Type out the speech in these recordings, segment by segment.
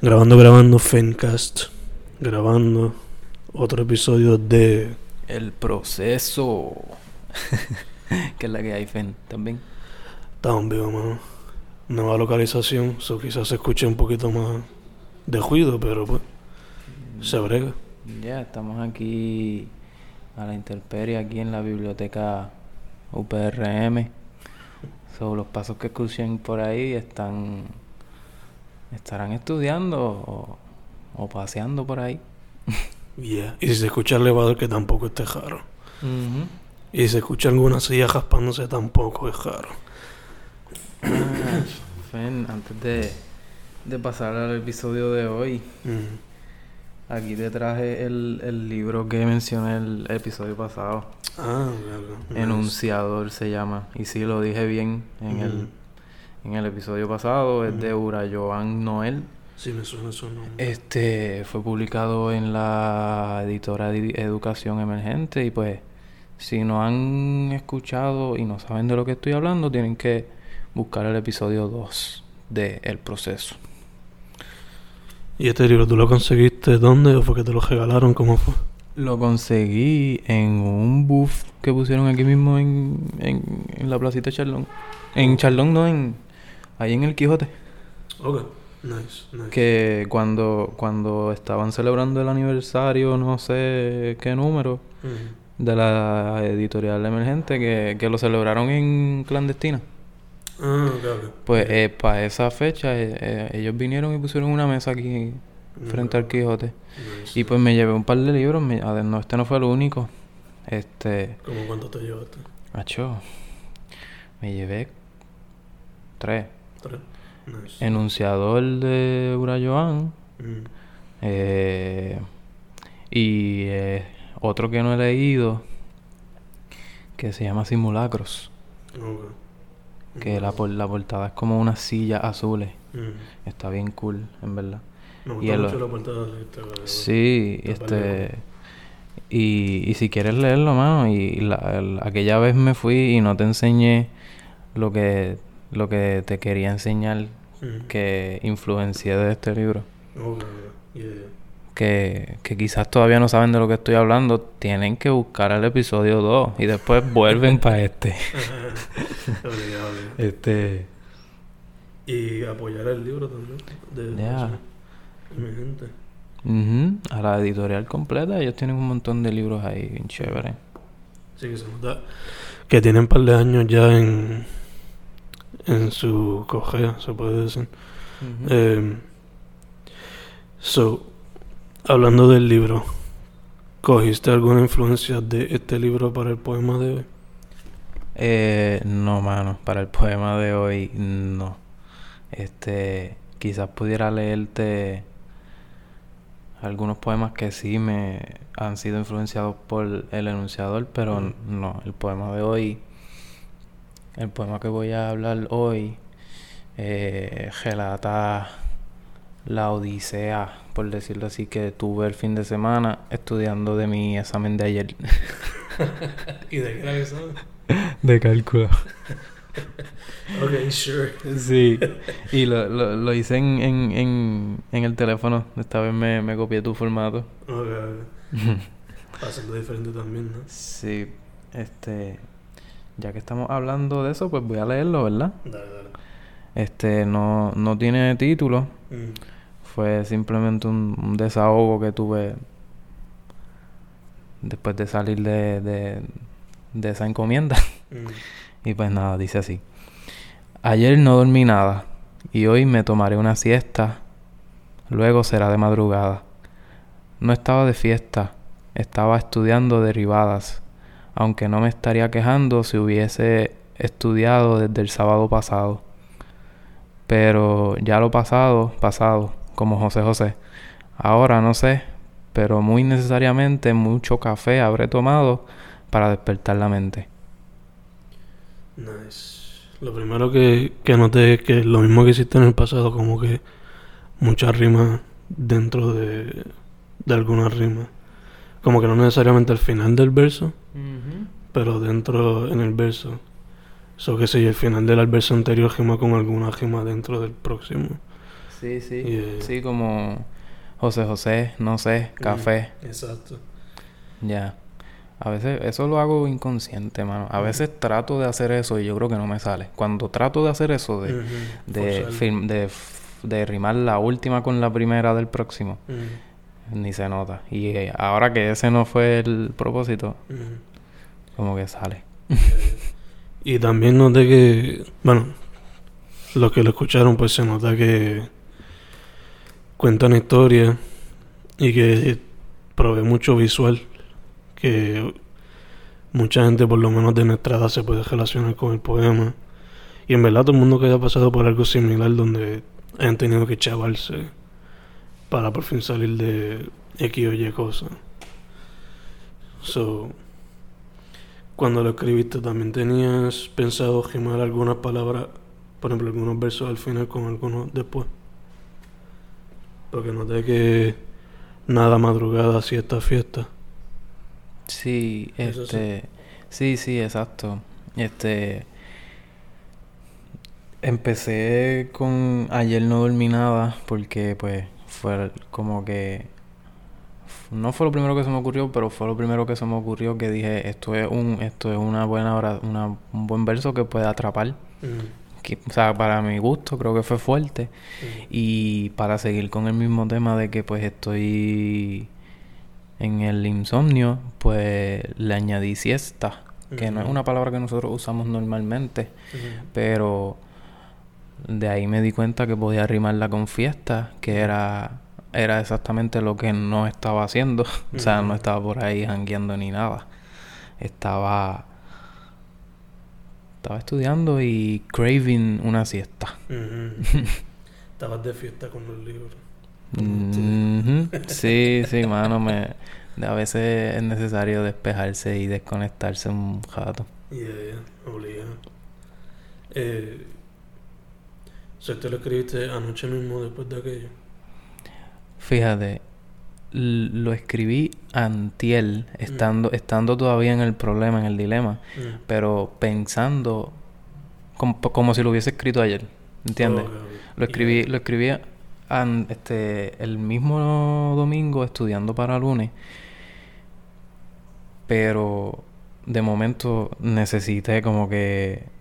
Grabando, grabando, Fencast. Grabando otro episodio de. El proceso. que es la que hay, Fen, también. Vivos, mano. Nueva localización, eso quizás se escuche un poquito más de ruido, pero pues. Se brega. Ya, estamos aquí a la intemperie, aquí en la biblioteca UPRM. So, los pasos que escuchen por ahí están. Estarán estudiando o, o paseando por ahí. Yeah. Y si se escucha el elevador, que tampoco esté raro. Y si se escucha alguna silla raspándose, tampoco es raro. Ah, Fen, antes de, de pasar al episodio de hoy, aquí te traje el, el libro que mencioné el episodio pasado. Ah, claro. Nice. Enunciador se llama. Y sí, lo dije bien en, el. En el episodio pasado. Es de. Ura Joan Noel. Sí, me suena eso, ¿no? Este fue publicado en la editora de Educación Emergente. Y pues, si no han escuchado y no saben de lo que estoy hablando, tienen que buscar el episodio 2 de El Proceso. ¿Y este libro tú lo conseguiste dónde o fue que te lo regalaron? ¿Cómo fue? Lo conseguí en un booth que pusieron aquí mismo en, en, en la placita Charlón. En Charlón, no, en ahí en el Quijote. Ok. Nice, nice. Que cuando, cuando estaban celebrando el aniversario, no sé qué número, de la editorial emergente, que, que lo celebraron en clandestina. Ah, ok, ok. Pues para esa fecha eh, eh, ellos vinieron y pusieron una mesa aquí frente al Quijote. Nice. Y pues me llevé un par de libros. me- a ver, no, este no fue el único. Este... ¿Cómo cuánto te llevaste? Acho, me llevé tres. Nice. Enunciador de Urayoan Mm. eh, y eh, otro que no he leído que se llama Simulacros. Que la, la portada es como unas sillas azules. Mm. Está bien cool, en verdad. Me Y gusta el- mucho la portada de este. Sí, Está este. Y, y si quieres leerlo, mano, y la, el- aquella vez me fui y no te enseñé lo que, lo que te quería enseñar que influencié de este libro. Yeah. Que, que quizás todavía no saben de lo que estoy hablando, tienen que buscar el episodio 2 y después vuelven para este. Este. Y apoyar el libro también. De de mi gente. ujú, a la editorial completa, ellos tienen un montón de libros ahí, bien chévere. Sí, que se nota que tienen un par de años ya en, en su cogea, se puede decir. Eh, so, hablando del libro, ¿cogiste alguna influencia de este libro para el poema de hoy? Eh, no, mano, para el poema de hoy no. Este, quizás pudiera leerte algunos poemas que sí me han sido influenciados por el enunciador, pero no, el poema de hoy, el poema que voy a hablar hoy, eh, relata la odisea, por decirlo así, que tuve el fin de semana estudiando de mi examen de ayer ¿Y de qué era eso? de cálculo. Ok, sure. Sí, y lo, lo, lo hice en, en, en, en el teléfono. Esta vez me, me copié tu formato. Ok, ok. Hacerlo diferente también, ¿no? Sí, este. Ya que estamos hablando de eso, pues voy a leerlo, ¿verdad? Dale, dale. Este, no, no tiene título. Mm. Fue simplemente un, un desahogo que tuve después de salir de, de, de esa encomienda. Mm. Y pues nada, dice así. Ayer no dormí nada y hoy me tomaré una siesta. Luego será de madrugada. No estaba de fiesta, estaba estudiando derivadas, aunque no me estaría quejando si hubiese estudiado desde el sábado pasado. Pero ya lo pasado, pasado, como José José. Ahora no sé, pero muy necesariamente mucho café habré tomado para despertar la mente. Nice. Lo primero que, que noté es que lo mismo que hiciste en el pasado, como que muchas rimas dentro de, de algunas rimas. Como que no necesariamente al final del verso, pero dentro en el verso. Eso que si el final del verso anterior rima con alguna rima dentro del próximo. Sí, sí. Yeah. Sí, como José José, no sé, café. Exacto. Ya. A veces eso lo hago inconsciente, mano. A veces trato de hacer eso y yo creo que no me sale. Cuando trato de hacer eso, de, Ujú. de, film- de, rimar la última con la primera del próximo. Ni se nota. Y eh, ahora que ese no fue el propósito, como que sale. Y también noté que, bueno, los que lo escucharon, pues se nota que cuentan historia y que provee mucho visual, que mucha gente, por lo menos de nuestra edad, se puede relacionar con el poema. Y en verdad, todo el mundo que haya pasado por algo similar, donde hayan tenido que chavarse para por fin salir de X o Y cosas. So, cuando lo escribiste, ¿también tenías pensado rimar algunas palabras, por ejemplo, algunos versos al final con algunos después? Porque noté que nada madrugada, siesta, fiesta. Sí, Eso sí. este, sí, sí, exacto. Este, empecé con ayer no dormí nada porque pues fue como que no fue lo primero que se me ocurrió, pero fue lo primero que se me ocurrió que dije esto es un, esto es una buena una, un buen verso que puede atrapar. Mm, Que, o sea, para mi gusto creo que fue fuerte. mm, Y para seguir con el mismo tema de que pues estoy en el insomnio, pues le añadí siesta, que no es Ujú. una palabra que nosotros usamos normalmente, mm, pero de ahí me di cuenta que podía rimarla con fiesta, que era era exactamente lo que no estaba haciendo, o sea, no estaba por ahí jangueando ni nada. Estaba estaba estudiando y craving una siesta. mm. Estabas de fiesta con los libros. Ujú. Sí, sí, mano, me, a veces es necesario despejarse y desconectarse un rato. Yeah, yeah, obligado. Eh, o sea, ¿te lo escribiste anoche mismo después de aquello? Fíjate, lo escribí antiel, estando, estando todavía en el problema, en el dilema, Mm. pero pensando como, como si lo hubiese escrito ayer, ¿entiendes? Lo escribí, Yeah. lo escribí an- este, el mismo domingo estudiando para lunes. Pero de momento necesité como que mm,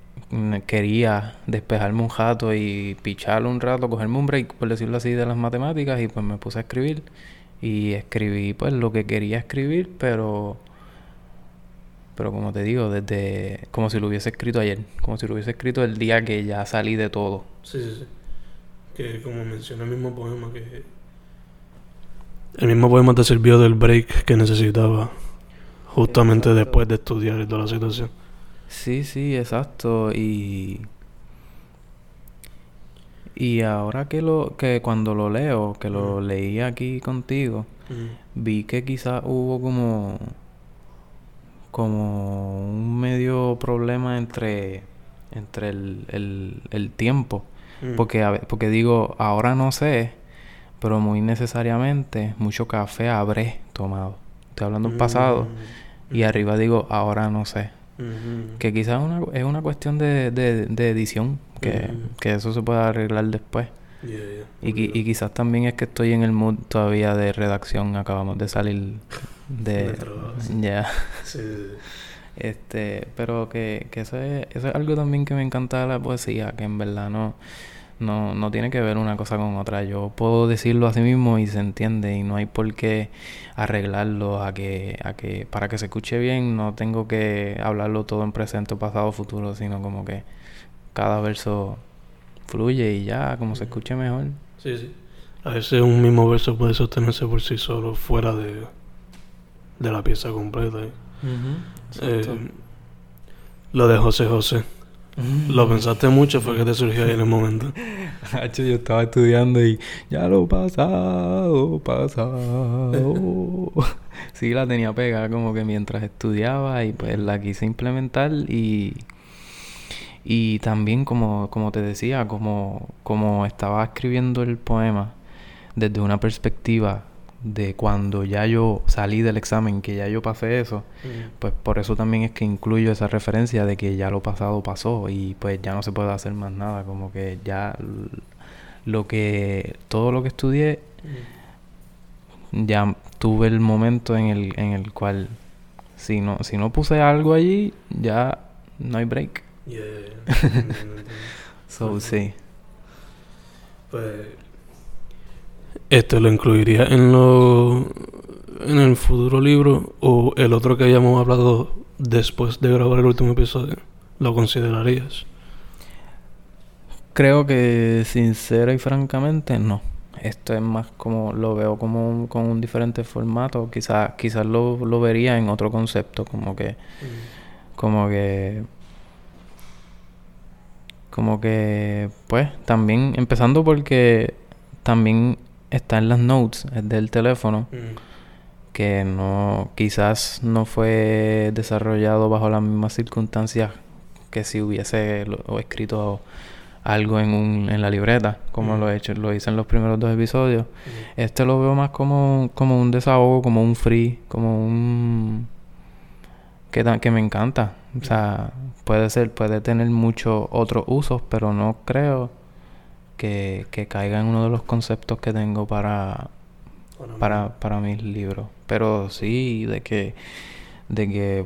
quería despejarme un rato y picharlo un rato, cogerme un break, por decirlo así, de las matemáticas y pues me puse a escribir. Y escribí pues lo que quería escribir, pero pero como te digo, desde como si lo hubiese escrito ayer, como si lo hubiese escrito el día que ya salí de todo. Sí, sí, sí. Que como menciona el mismo poema, que el mismo poema te sirvió del break que necesitaba justamente después de estudiar y toda la situación. Sí, sí, exacto. Y. Y ahora que lo, que cuando lo leo, que lo leí aquí contigo, Mm. vi que quizás hubo como. como un medio problema entre. entre el, el, el tiempo. Mm. Porque, a porque digo, ahora no sé, pero muy necesariamente mucho café habré tomado. Estoy hablando en pasado. Mm. Y arriba digo, ahora no sé. Que quizás una, es una cuestión de, de, de edición, que, que eso se puede arreglar después. Yeah, yeah. Y, y quizás también es que estoy en el mood todavía de redacción, acabamos de salir de... Ya. Sí, sí, sí. Este, pero que, que eso, es, eso es algo también que me encanta de la poesía, que en verdad no, no, no tiene que ver una cosa con otra. Yo puedo decirlo así mismo y se entiende y no hay por qué arreglarlo a que, a que para que se escuche bien no tengo que hablarlo todo en presente, pasado, futuro, sino como que cada verso fluye y ya, como se escuche mejor. Sí, sí. A veces un mismo verso puede sostenerse por sí solo, fuera de, de la pieza completa. ¿eh? Eh, lo de José José. ¿Lo pensaste mucho? ¿Fue que te surgió ahí en el momento? Yo estaba estudiando y ya lo pasado, pasado. sí, la tenía pegada como que mientras estudiaba y pues la quise implementar y y también como como te decía, como como estaba escribiendo el poema desde una perspectiva de cuando ya yo salí del examen, que ya yo pasé eso, pues por eso también es que incluyo esa referencia de que ya lo pasado pasó y pues ya no se puede hacer más nada, como que ya lo que todo lo que estudié ya tuve el momento en el, en el cual si no, si no puse algo allí, ya no hay break. Yeah. So, Ujú. sí. Pues. ¿Este lo incluiría en lo. en el futuro libro? ¿O el otro que hayamos hablado después de grabar el último episodio? ¿Lo considerarías? Creo que sincera y francamente no. Esto es más como lo veo como un, con un diferente formato. Quizás quizás lo, lo vería en otro concepto, como que como que como que pues también empezando porque también está en las notes del teléfono que no quizás no fue desarrollado bajo las mismas circunstancias que si hubiese lo- o escrito algo en un en la libreta como Mm. lo he hecho lo hice en los primeros dos episodios. Este lo veo más como como un desahogo como un free como un que, que me encanta. O sea puede ser puede tener muchos otros usos pero no creo que, que caiga en uno de los conceptos que tengo para para, para mis libros. Pero sí, de que, de que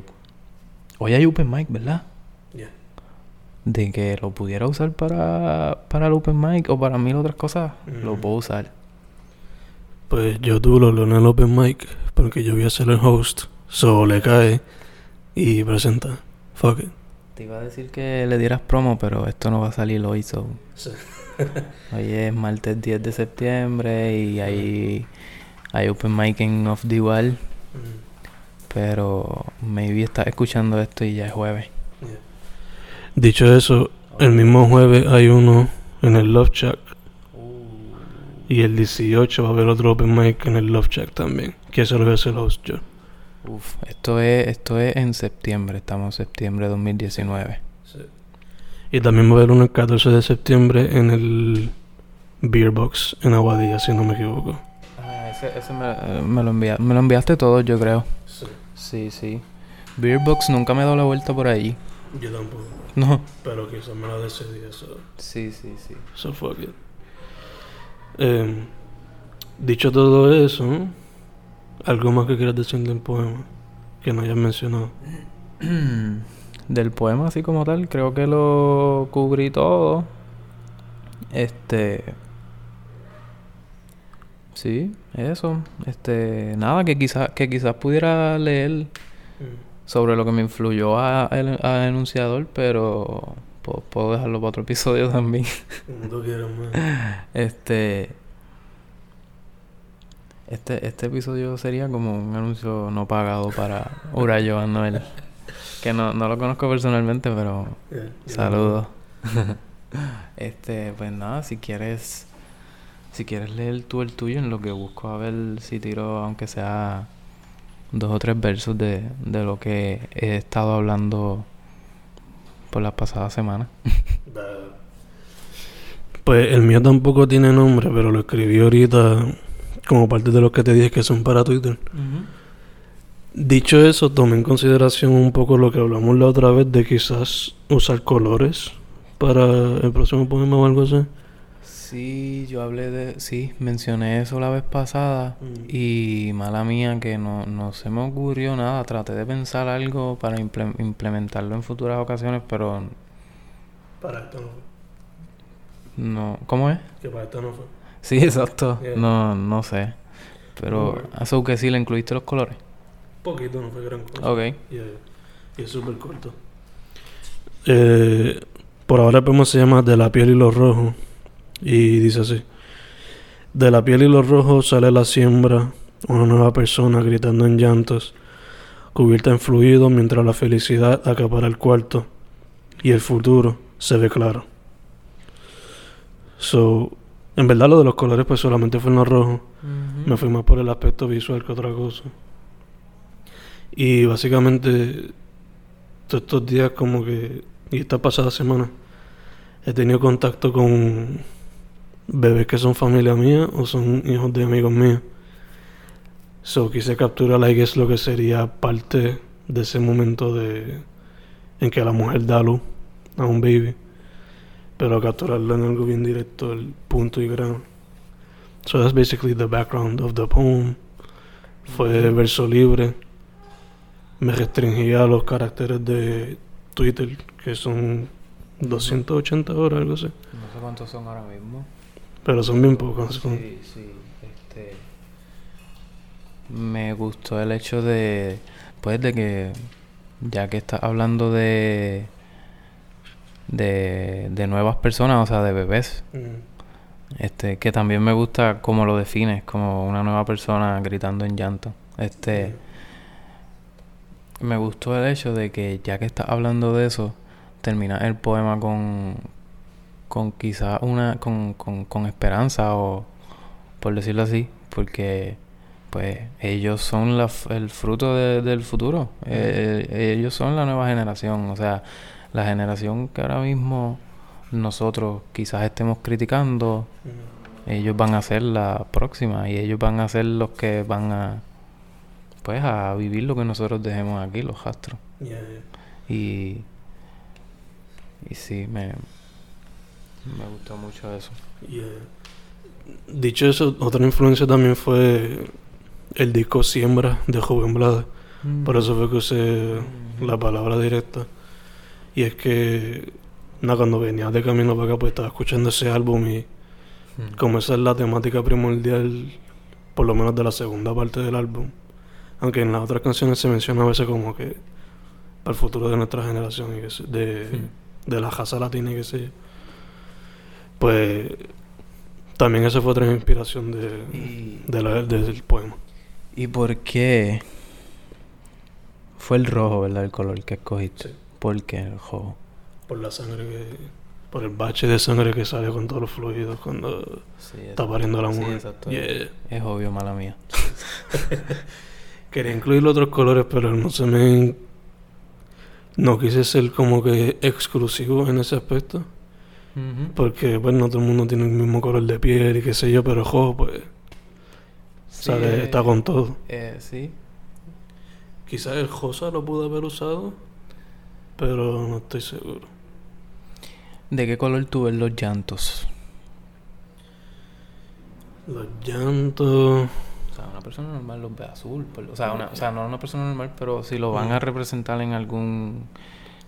hoy hay Open Mic, ¿verdad? Yeah. De que lo pudiera usar para, para el Open Mic o para mil otras cosas, lo Mm. puedo usar. Pues yo tuve lo en el Open Mic porque yo voy a ser el host. So le cae y presenta. Fuck it. Te iba a decir que le dieras promo, pero esto no va a salir hoy, so. Hoy es martes 10 de septiembre y hay, hay Open Mic en Off the Wall, pero maybe estás escuchando esto y ya es jueves. Dicho eso, el mismo jueves hay uno en el Love Shack. Y el 18 va a haber otro Open Mic en el Love Shack también. Que eso lo voy a hacer host yo. Uf, esto es, esto es en septiembre, estamos en septiembre de 2019. Y también va a haber uno el 14 de septiembre en el Beer Box en Aguadilla, si no me equivoco. Ah, ese, ese me, me lo envia- me lo enviaste todo, yo creo. Sí, sí. Beerbox nunca me he dado la vuelta por ahí. Yo tampoco. No. Pero quizás me lo decidí eso. Sí, sí, sí. So fuck it. Eh, dicho todo eso, ¿algo más que quieras decir del poema? Que no hayas mencionado. Del poema así como tal, creo que lo cubrí todo. Este... Sí, eso. Este, nada, que quizás que quizás pudiera leer sobre lo que me influyó a, a enunciador, pero puedo dejarlo para otro episodio también. Tú quieras, man. Este. Este, este episodio sería como un anuncio no pagado para Urayo Anuel. Que no, no lo conozco personalmente, pero Yeah, yo saludos. este, pues nada, si quieres. Si quieres leer tú el tuyo, en lo que busco a ver si tiro, aunque sea dos o tres versos de, de lo que he estado hablando por las pasadas semanas. Pues el mío tampoco tiene nombre, pero lo escribí ahorita como parte de los que te dije que son para Twitter. Dicho eso, tomé en consideración un poco lo que hablamos la otra vez de quizás usar colores para el próximo poema o algo así. Sí, yo hablé de... Sí, mencioné eso la vez pasada Mm. y mala mía que no, no se me ocurrió nada. Traté de pensar algo para imple- implementarlo en futuras ocasiones, pero Para esto no fue. no... ¿Cómo es? Que para esto no fue. Sí, exacto. Yeah. No, no sé. Pero... Eso que sí, le incluiste los colores. Poquito, no fue gran cosa. Ok. Y, y es súper corto. Eh, por ahora el poema se llama De la piel y los rojos. Y dice así. De la piel y los rojos sale la siembra, una nueva persona gritando en llantos, cubierta en fluido mientras la felicidad acapara el cuarto y el futuro se ve claro. So, en verdad lo de los colores pues solamente fue en los rojos. Me fui más por el aspecto visual que otra cosa. Y básicamente, todos estos días como que, y esta pasada semana, he tenido contacto con bebés que son familia mía o son hijos de amigos míos. So quise capturar, I guess, lo que sería parte de ese momento de en que la mujer da luz a un baby. pero capturarlo en algo bien directo, el punto y grano. So that's basically the background of the poem. Fue verso libre. Me restringía a los caracteres de Twitter, que son 280 horas, algo así. No sé cuántos son ahora mismo. Pero son bien pocos. son- Sí, sí. Este, me gustó el hecho de, pues, de que, ya que estás hablando de, de, de nuevas personas, o sea, de bebés, Mm. este, que también me gusta cómo lo defines, como una nueva persona gritando en llanto. Este, me gustó el hecho de que ya que estás hablando de eso, termina el poema con, con quizá una, con, con, con esperanza o por decirlo así, porque pues ellos son la el fruto de- del futuro, Eh, ellos son la nueva generación, o sea, la generación que ahora mismo nosotros quizás estemos criticando, Mm. ellos van a ser la próxima y ellos van a ser los que van a pues a vivir lo que nosotros dejemos aquí, los astros. Yeah, yeah. Y y sí, me me gustó mucho eso. Yeah. Dicho eso, otra influencia también fue el disco Siembra de Joven Blade. Por eso fue que usé la palabra directa. Y es que, nada, cuando venía de camino para acá, pues estaba escuchando ese álbum y Mm. como esa es la temática primordial, por lo menos de la segunda parte del álbum. Aunque en las otras canciones se menciona a veces como que para el futuro de nuestra generación y que se- de, de la raza latina y que sé yo. Pues también esa fue otra inspiración de, Y, de la- del poema. ¿Y por qué fue el rojo, verdad, el color que escogiste? Sí. ¿Por qué el rojo? Por la sangre que. Por el bache de sangre que sale con todos los fluidos cuando Sí, está pariendo la sí, mujer. exacto. Yeah. Es obvio, mala mía. Quería incluir otros colores, pero no se me. No quise ser como que exclusivo en ese aspecto. Porque, pues, no todo el mundo tiene el mismo color de piel y qué sé yo, pero rojo, pues, Sí, sale, eh, está con todo. eh, sí. Quizás el rosa lo pudo haber usado, pero no estoy seguro. ¿De qué color tú ves los llantos? Los llantos. Persona normal los ve azul. por- o, sea, una- o sea, no una persona normal, pero si lo van a representar en algún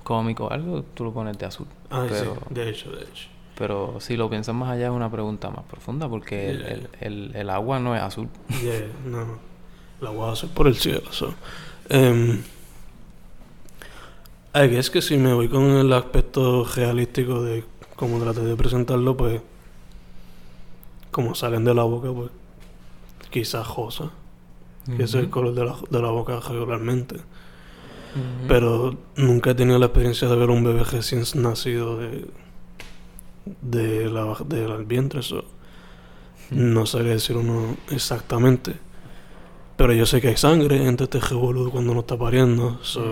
cómic o algo, tú lo pones de azul. Ah, pero, sí, de hecho, de hecho. pero si lo piensas más allá es una pregunta más profunda porque el, Yeah. el- el- el agua no es azul. Yeah, no. La voy a hacer por el cielo. So. Um, I guess que si me voy con el aspecto realístico de cómo traté de presentarlo, pues. Como salen de la boca, pues. Quizás rosa, que ese es el color de la, de la boca regularmente. Pero nunca he tenido la experiencia de ver un bebé recién nacido de, de la, del vientre. so, No sabría decir uno exactamente. Pero yo sé que hay sangre entre este revolú cuando uno está pariendo. so.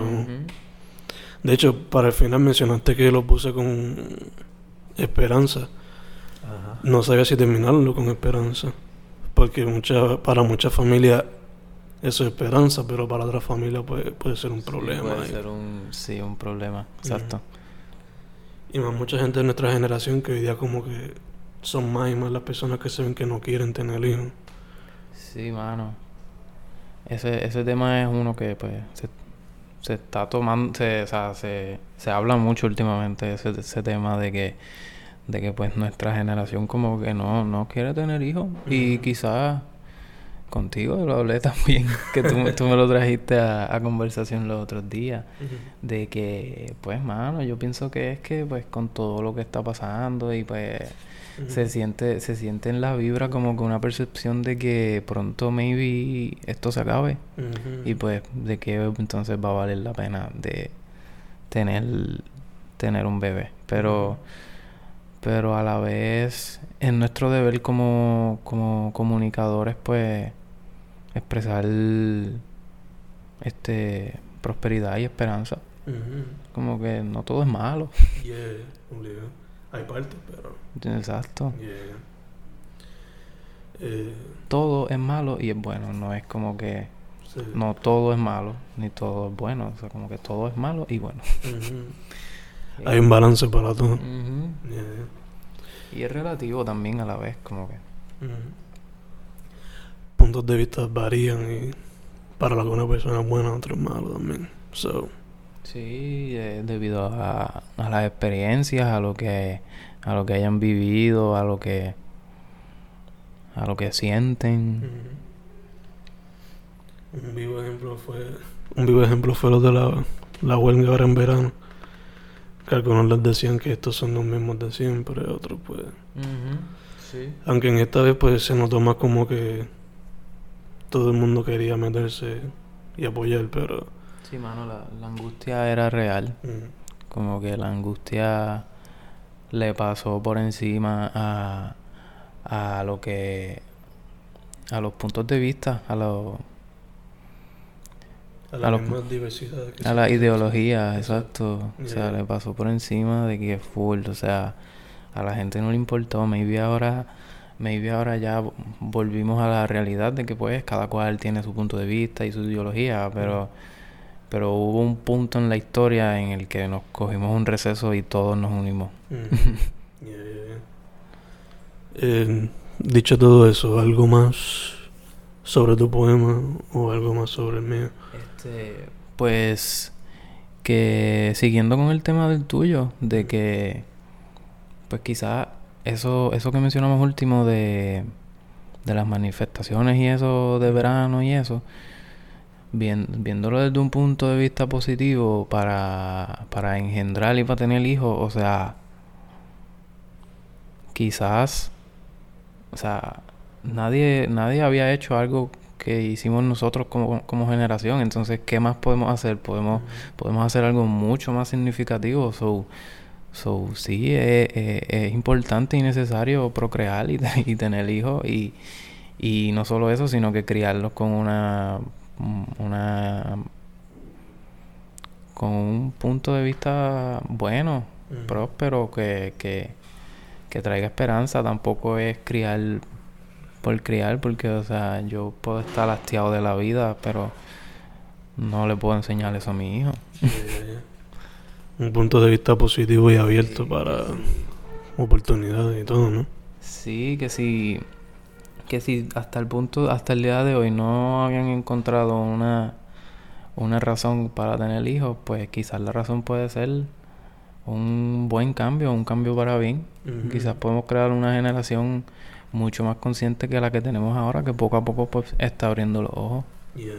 De hecho, para el final mencionaste que lo puse con esperanza. Ajá. No sabía si terminarlo con esperanza. Porque mucha, para muchas familias eso es esperanza, pero para otras familias puede, puede ser un Sí, problema. puede ahí. ser un, sí, un problema. Exacto. Y más mucha gente de nuestra generación que hoy día como que son más y más las personas que se ven que no quieren tener hijos. Sí, mano. Ese, ese tema es uno que pues se, se está tomando, se, o sea, se, se habla mucho últimamente ese, ese tema de que, de que pues nuestra generación como que no, no quiere tener hijos. Y quizás contigo lo hablé también, que tú, tú me lo trajiste a, a conversación los otros días. De que, pues, mano, yo pienso que es que, pues, con todo lo que está pasando y, pues, se siente, se siente en la vibra como que una percepción de que pronto, maybe, esto se acabe. Y, pues, de que entonces va a valer la pena de tener, tener un bebé. Pero, pero a la vez, es nuestro deber como, como comunicadores, pues, expresar, este, prosperidad y esperanza. Como que no todo es malo. Yeah, obligado. Hay partes, pero. Exacto. Yeah. Eh, Todo es malo y es bueno. No es como que sí. no todo es malo ni todo es bueno. O sea, como que todo es malo y bueno. Hay un balance para todo. Yeah. Y es relativo también a la vez, como que. Puntos de vista varían y para alguna persona es bueno, otros malo también. So. Sí, eh, debido a, a las experiencias, a lo que a lo que hayan vivido, a lo que a lo que sienten. Un vivo ejemplo fue un vivo ejemplo fue lo de la, la huelga ahora en verano. Que algunos les decían que estos son los mismos de siempre, otros pues. sí. Aunque en esta vez pues se notó más como que todo el mundo quería meterse y apoyar, pero... Sí, mano, la, la angustia era real. Como que la angustia le pasó por encima a, a lo que... a los puntos de vista, a los... A la, a los- diversidad que A la ideología, exacto. O sea, le pasó por encima de que full. O sea, a la gente no le importó. Maybe ahora, maybe ahora ya vo- volvimos a la realidad de que pues cada cual tiene su punto de vista y su ideología, pero, pero hubo un punto en la historia en el que nos cogimos un receso y todos nos unimos. Yeah, yeah, yeah. Eh, dicho todo eso, ¿algo más sobre tu poema o algo más sobre el mío? Este, pues que siguiendo con el tema del tuyo, de que pues quizás eso, eso que mencionamos último de, de las manifestaciones y eso de verano y eso, bien- viéndolo desde un punto de vista positivo para, para engendrar y para tener hijos, o sea, quizás, o sea, nadie, nadie había hecho algo que hicimos nosotros como, como generación. Entonces, ¿qué más podemos hacer? Podemos, podemos hacer algo mucho más significativo. So, so sí, es, es- es importante y necesario procrear y, y tener hijos. Y, y no solo eso, sino que criarlos con una, una con un punto de vista bueno, próspero, que, que, que traiga esperanza. Tampoco es criar por criar, porque, o sea, yo puedo estar hastiado de la vida, pero no le puedo enseñar eso a mi hijo. Un punto de vista positivo y abierto para oportunidades y todo, ¿no? Sí, que si, que si hasta el punto, hasta el día de hoy no habían encontrado una, una razón para tener hijos, pues quizás la razón puede ser un buen cambio, un cambio para bien. Quizás podemos crear una generación mucho más consciente que la que tenemos ahora, que poco a poco pues está abriendo los ojos. Yeah.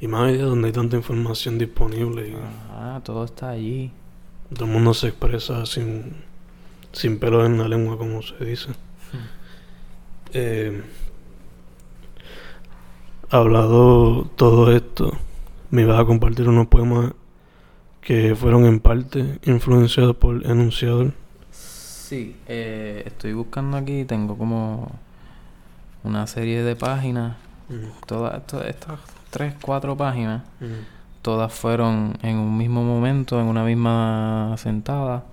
Y más hoy día donde hay tanta información disponible Ah, todo está allí. todo el mundo se expresa sin, sin pelos en la lengua, como se dice. Eh, hablado todo esto, me ibas a compartir unos poemas que fueron en parte influenciados por Enunciador. Sí, eh, estoy buscando aquí, tengo como una serie de páginas, todas estas tres, cuatro páginas, todas fueron en un mismo momento, en una misma sentada,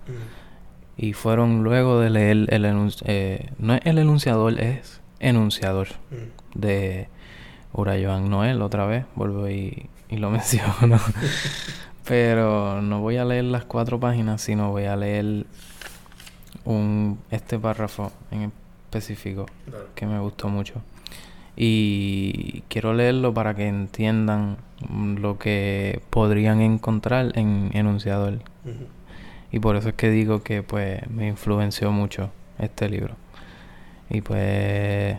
y fueron luego de leer el enunciador, no es el enunciador, es enunciador de Urayoan Noel, otra vez, vuelvo y, y lo menciono. Pero no voy a leer las cuatro páginas, sino voy a leer un este párrafo en específico que me gustó mucho. Y quiero leerlo para que entiendan lo que podrían encontrar en Enunciador. Y por eso es que digo que pues me influenció mucho este libro. Y pues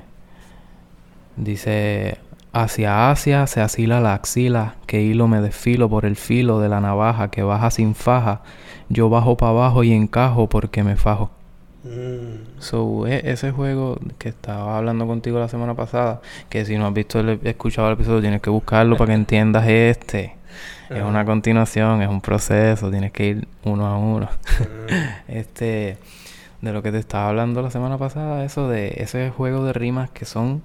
dice, hacia Asia se asila la axila, que hilo me desfilo por el filo de la navaja que baja sin faja, yo bajo para abajo y encajo porque me fajo. So, e- ese juego que estaba hablando contigo la semana pasada, que si no has visto el, escuchado el episodio, tienes que buscarlo para que entiendas este. Es una continuación, es un proceso, tienes que ir uno a uno. Este, de lo que te estaba hablando la semana pasada, eso de ese juego de rimas que son,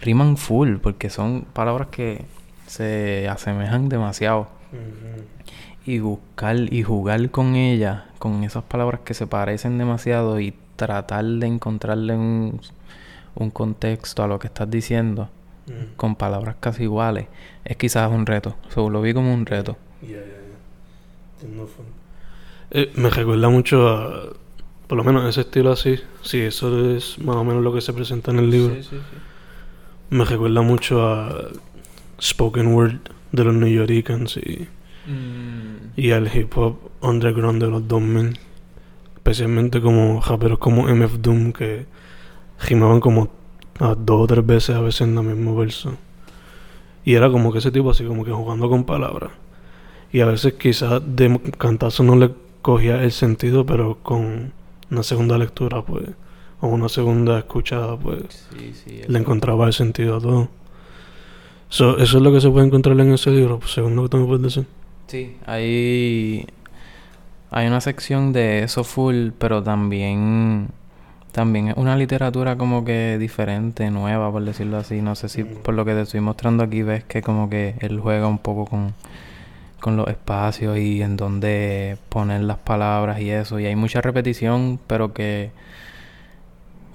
riman full, porque son palabras que se asemejan demasiado. Y buscar y jugar con ellas, con esas palabras que se parecen demasiado y tratar de encontrarle un, un contexto a lo que estás diciendo con palabras casi iguales, es quizás un reto. So, lo vi como un reto. Eh, me recuerda mucho a Por lo menos ese estilo así. Sí, eso es más o menos lo que se presenta en el libro. Sí, sí, sí. Me recuerda mucho a spoken word de los New Yorkers y, Mm, y al hip hop underground de los 2000. Especialmente como raperos como MF Doom que rimaban como a dos o tres veces a veces en el mismo verso. Y era como que ese tipo así como que jugando con palabras. Y a veces quizás de cantazo no le cogía el sentido, pero con una segunda lectura pues, o una segunda escuchada pues, sí, sí. le encontraba el sentido a todo. So, eso es lo que se puede encontrar en ese libro, pues, según lo que tú me puedes decir. Sí, hay, hay una sección de eso full, pero también, también es una literatura como que diferente, nueva, por decirlo así. No sé si Mm. por lo que te estoy mostrando aquí ves que como que él juega un poco con, con los espacios y en dónde poner las palabras y eso. Y hay mucha repetición, pero que,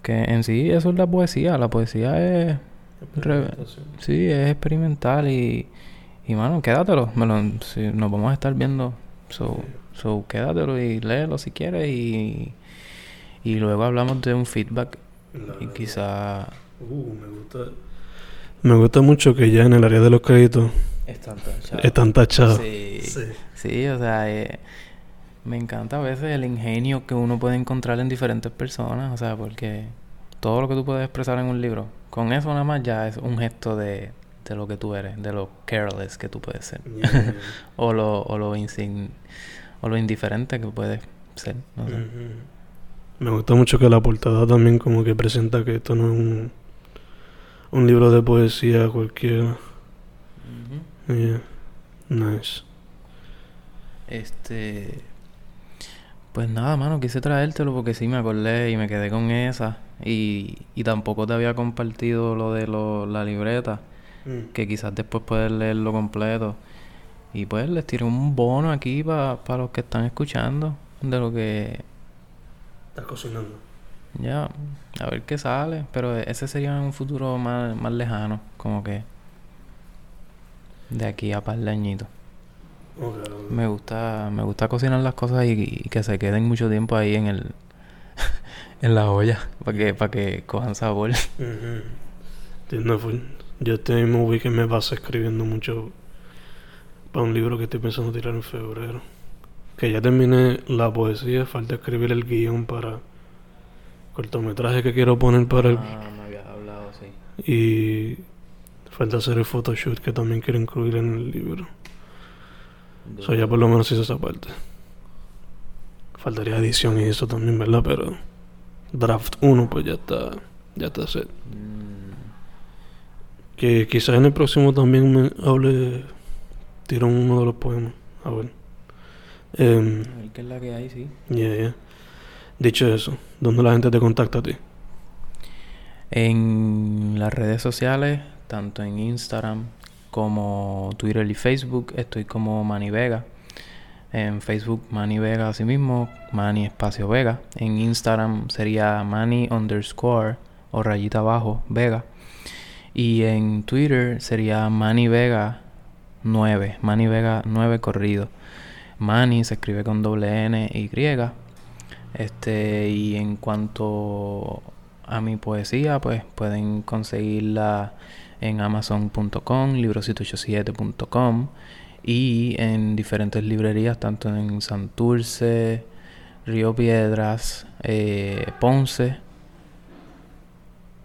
que en sí eso es la poesía. La poesía es, Re- Sí, es experimental y, y mano, quédatelo. Me lo- si nos vamos a estar viendo. So, so quédatelo y léelo si quieres y, y luego hablamos de un feedback y quizá... Uh, me gusta. Me gusta mucho que ya en el área de los créditos Están tachados. están tachados. Sí, Sí. sí, o sea, eh, me encanta a veces el ingenio que uno puede encontrar en diferentes personas, o sea, porque todo lo que tú puedes expresar en un libro, con eso nada más ya es un gesto de, de lo que tú eres, de lo careless que tú puedes ser. Yeah. o lo, o lo insign- o lo indiferente que puedes ser, no sé. Ujú. Me gusta mucho que la portada también como que presenta que esto no es un, un libro de poesía cualquiera. Yeah. Nice. Este. Pues nada, mano, quise traértelo porque sí me acordé y me quedé con esa. Y, y tampoco te había compartido lo de lo- la libreta, Mm. que quizás después puedes leerlo completo. Y pues les tiré un bono aquí para los que están escuchando, de lo que Estás cocinando. ya, a ver qué sale. Pero ese sería en un futuro más, más lejano, como que de aquí a par de añitos. Ok. Me gusta, me gusta cocinar las cosas y, y que se queden mucho tiempo ahí en el en la olla para que para que cojan sabor. Entiendo, full. Yo este mismo weekend me paso escribiendo mucho para un libro que estoy pensando tirar en febrero. Que ya terminé la poesía, falta escribir el guion para cortometraje que quiero poner para el... Ah, me habías hablado, sí. Y falta hacer el photoshoot que también quiero incluir en el libro. Eso ya por lo menos hice esa parte. Faltaría edición y eso también, ¿verdad? Pero draft 1 pues ya está, ya está set. Mm, Que quizás en el próximo también me hable, tiro uno de los poemas. A ver. Em, a ver qué es la que hay, sí. yeah, yeah. Dicho eso, ¿dónde la gente te contacta a ti? En las redes sociales, tanto en Instagram como Twitter y Facebook, estoy como Manny Vega. En Facebook, Manny Vega así mismo, Manny Espacio Vega. En Instagram sería Manny underscore o rayita abajo Vega. Y en Twitter sería Manny Vega 9, Manny Vega 9 corrido. Manny se escribe con doble N y. Este, y en cuanto a mi poesía, pues pueden conseguirla en amazon.com, libro787.com y en diferentes librerías, tanto en Santurce, Río Piedras, eh, Ponce.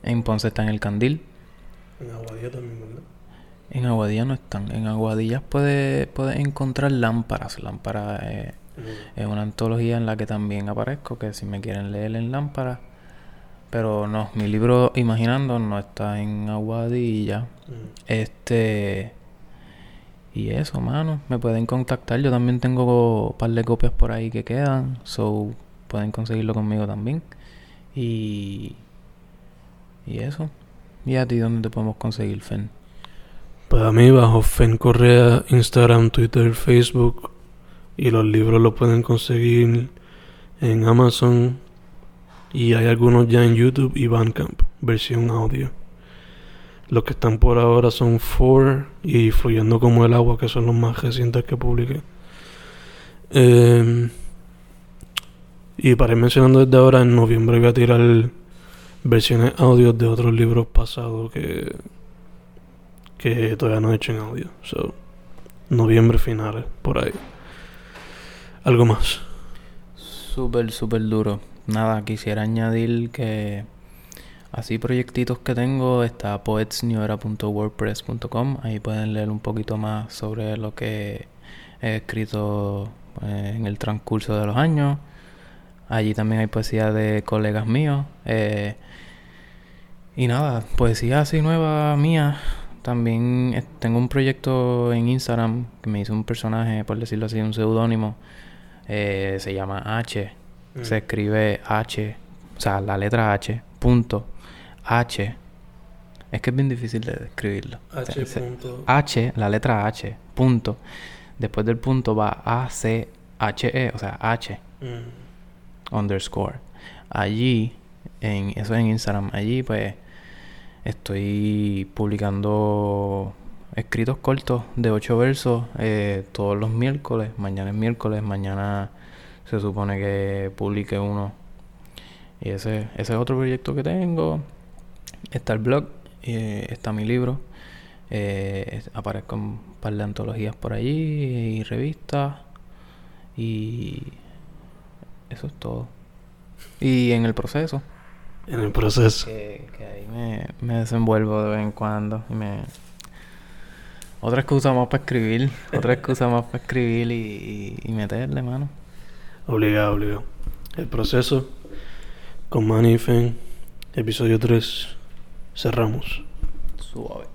En Ponce está en el Candil. En Aguadilla también, ¿verdad? En Aguadilla no están. En Aguadillas puedes puedes encontrar lámparas. Lámparas eh, es una antología en la que también aparezco, que si me quieren leer en lámpara. Pero no, mi libro Imaginando no está en Aguadilla. Este. Y eso, mano. Me pueden contactar. Yo también tengo un par de copias por ahí que quedan. So, pueden conseguirlo conmigo también. Y. Y eso. ¿Y a ti dónde te podemos conseguir, Fen? Para mí, bajo Fen Correa, Instagram, Twitter, Facebook. Y los libros los pueden conseguir en Amazon. Y hay algunos ya en YouTube y Bandcamp, versión audio. Los que están por ahora son Four y Fluyendo como el agua, que son los más recientes que publiqué. Em, Y para ir mencionando desde ahora, en noviembre voy a tirar versiones audio de otros libros pasados que, que todavía no he hecho en audio. So, noviembre finales, por ahí. ¿Algo más? Súper, súper duro. Nada, quisiera añadir que así proyectitos que tengo está poetsnewera.wordpress.com. Ahí pueden leer un poquito más sobre lo que he escrito eh, en el transcurso de los años. Allí también hay poesía de colegas míos. Eh, y nada, poesía así nueva mía. También eh, tengo un proyecto en Instagram que me hizo un personaje, por decirlo así, un seudónimo. Eh, se llama H. Mm. Se escribe H, o sea, la letra H, punto. H. Es que es bien difícil de escribirlo. H. Se- punto. H, la letra H, punto. Después del punto va A, C, H, E, o sea, H, Mm. underscore. Allí, en, eso en Instagram, allí pues estoy publicando escritos cortos de ocho versos eh, todos los miércoles. Mañana es miércoles, mañana se supone que publique uno. Y ese, ese es otro proyecto que tengo. Está el blog, eh, está mi libro. Eh, aparezco un par de antologías por allí y revistas. Y eso es todo. Y en el proceso, En el proceso. que, que ahí me, me desenvuelvo de vez en cuando. Y me... Otra excusa más para escribir. Otra excusa más para escribir y, y, y meterle, mano. Obligado, obligado. El proceso con Manny y Fen, episodio 3. Cerramos. Suave.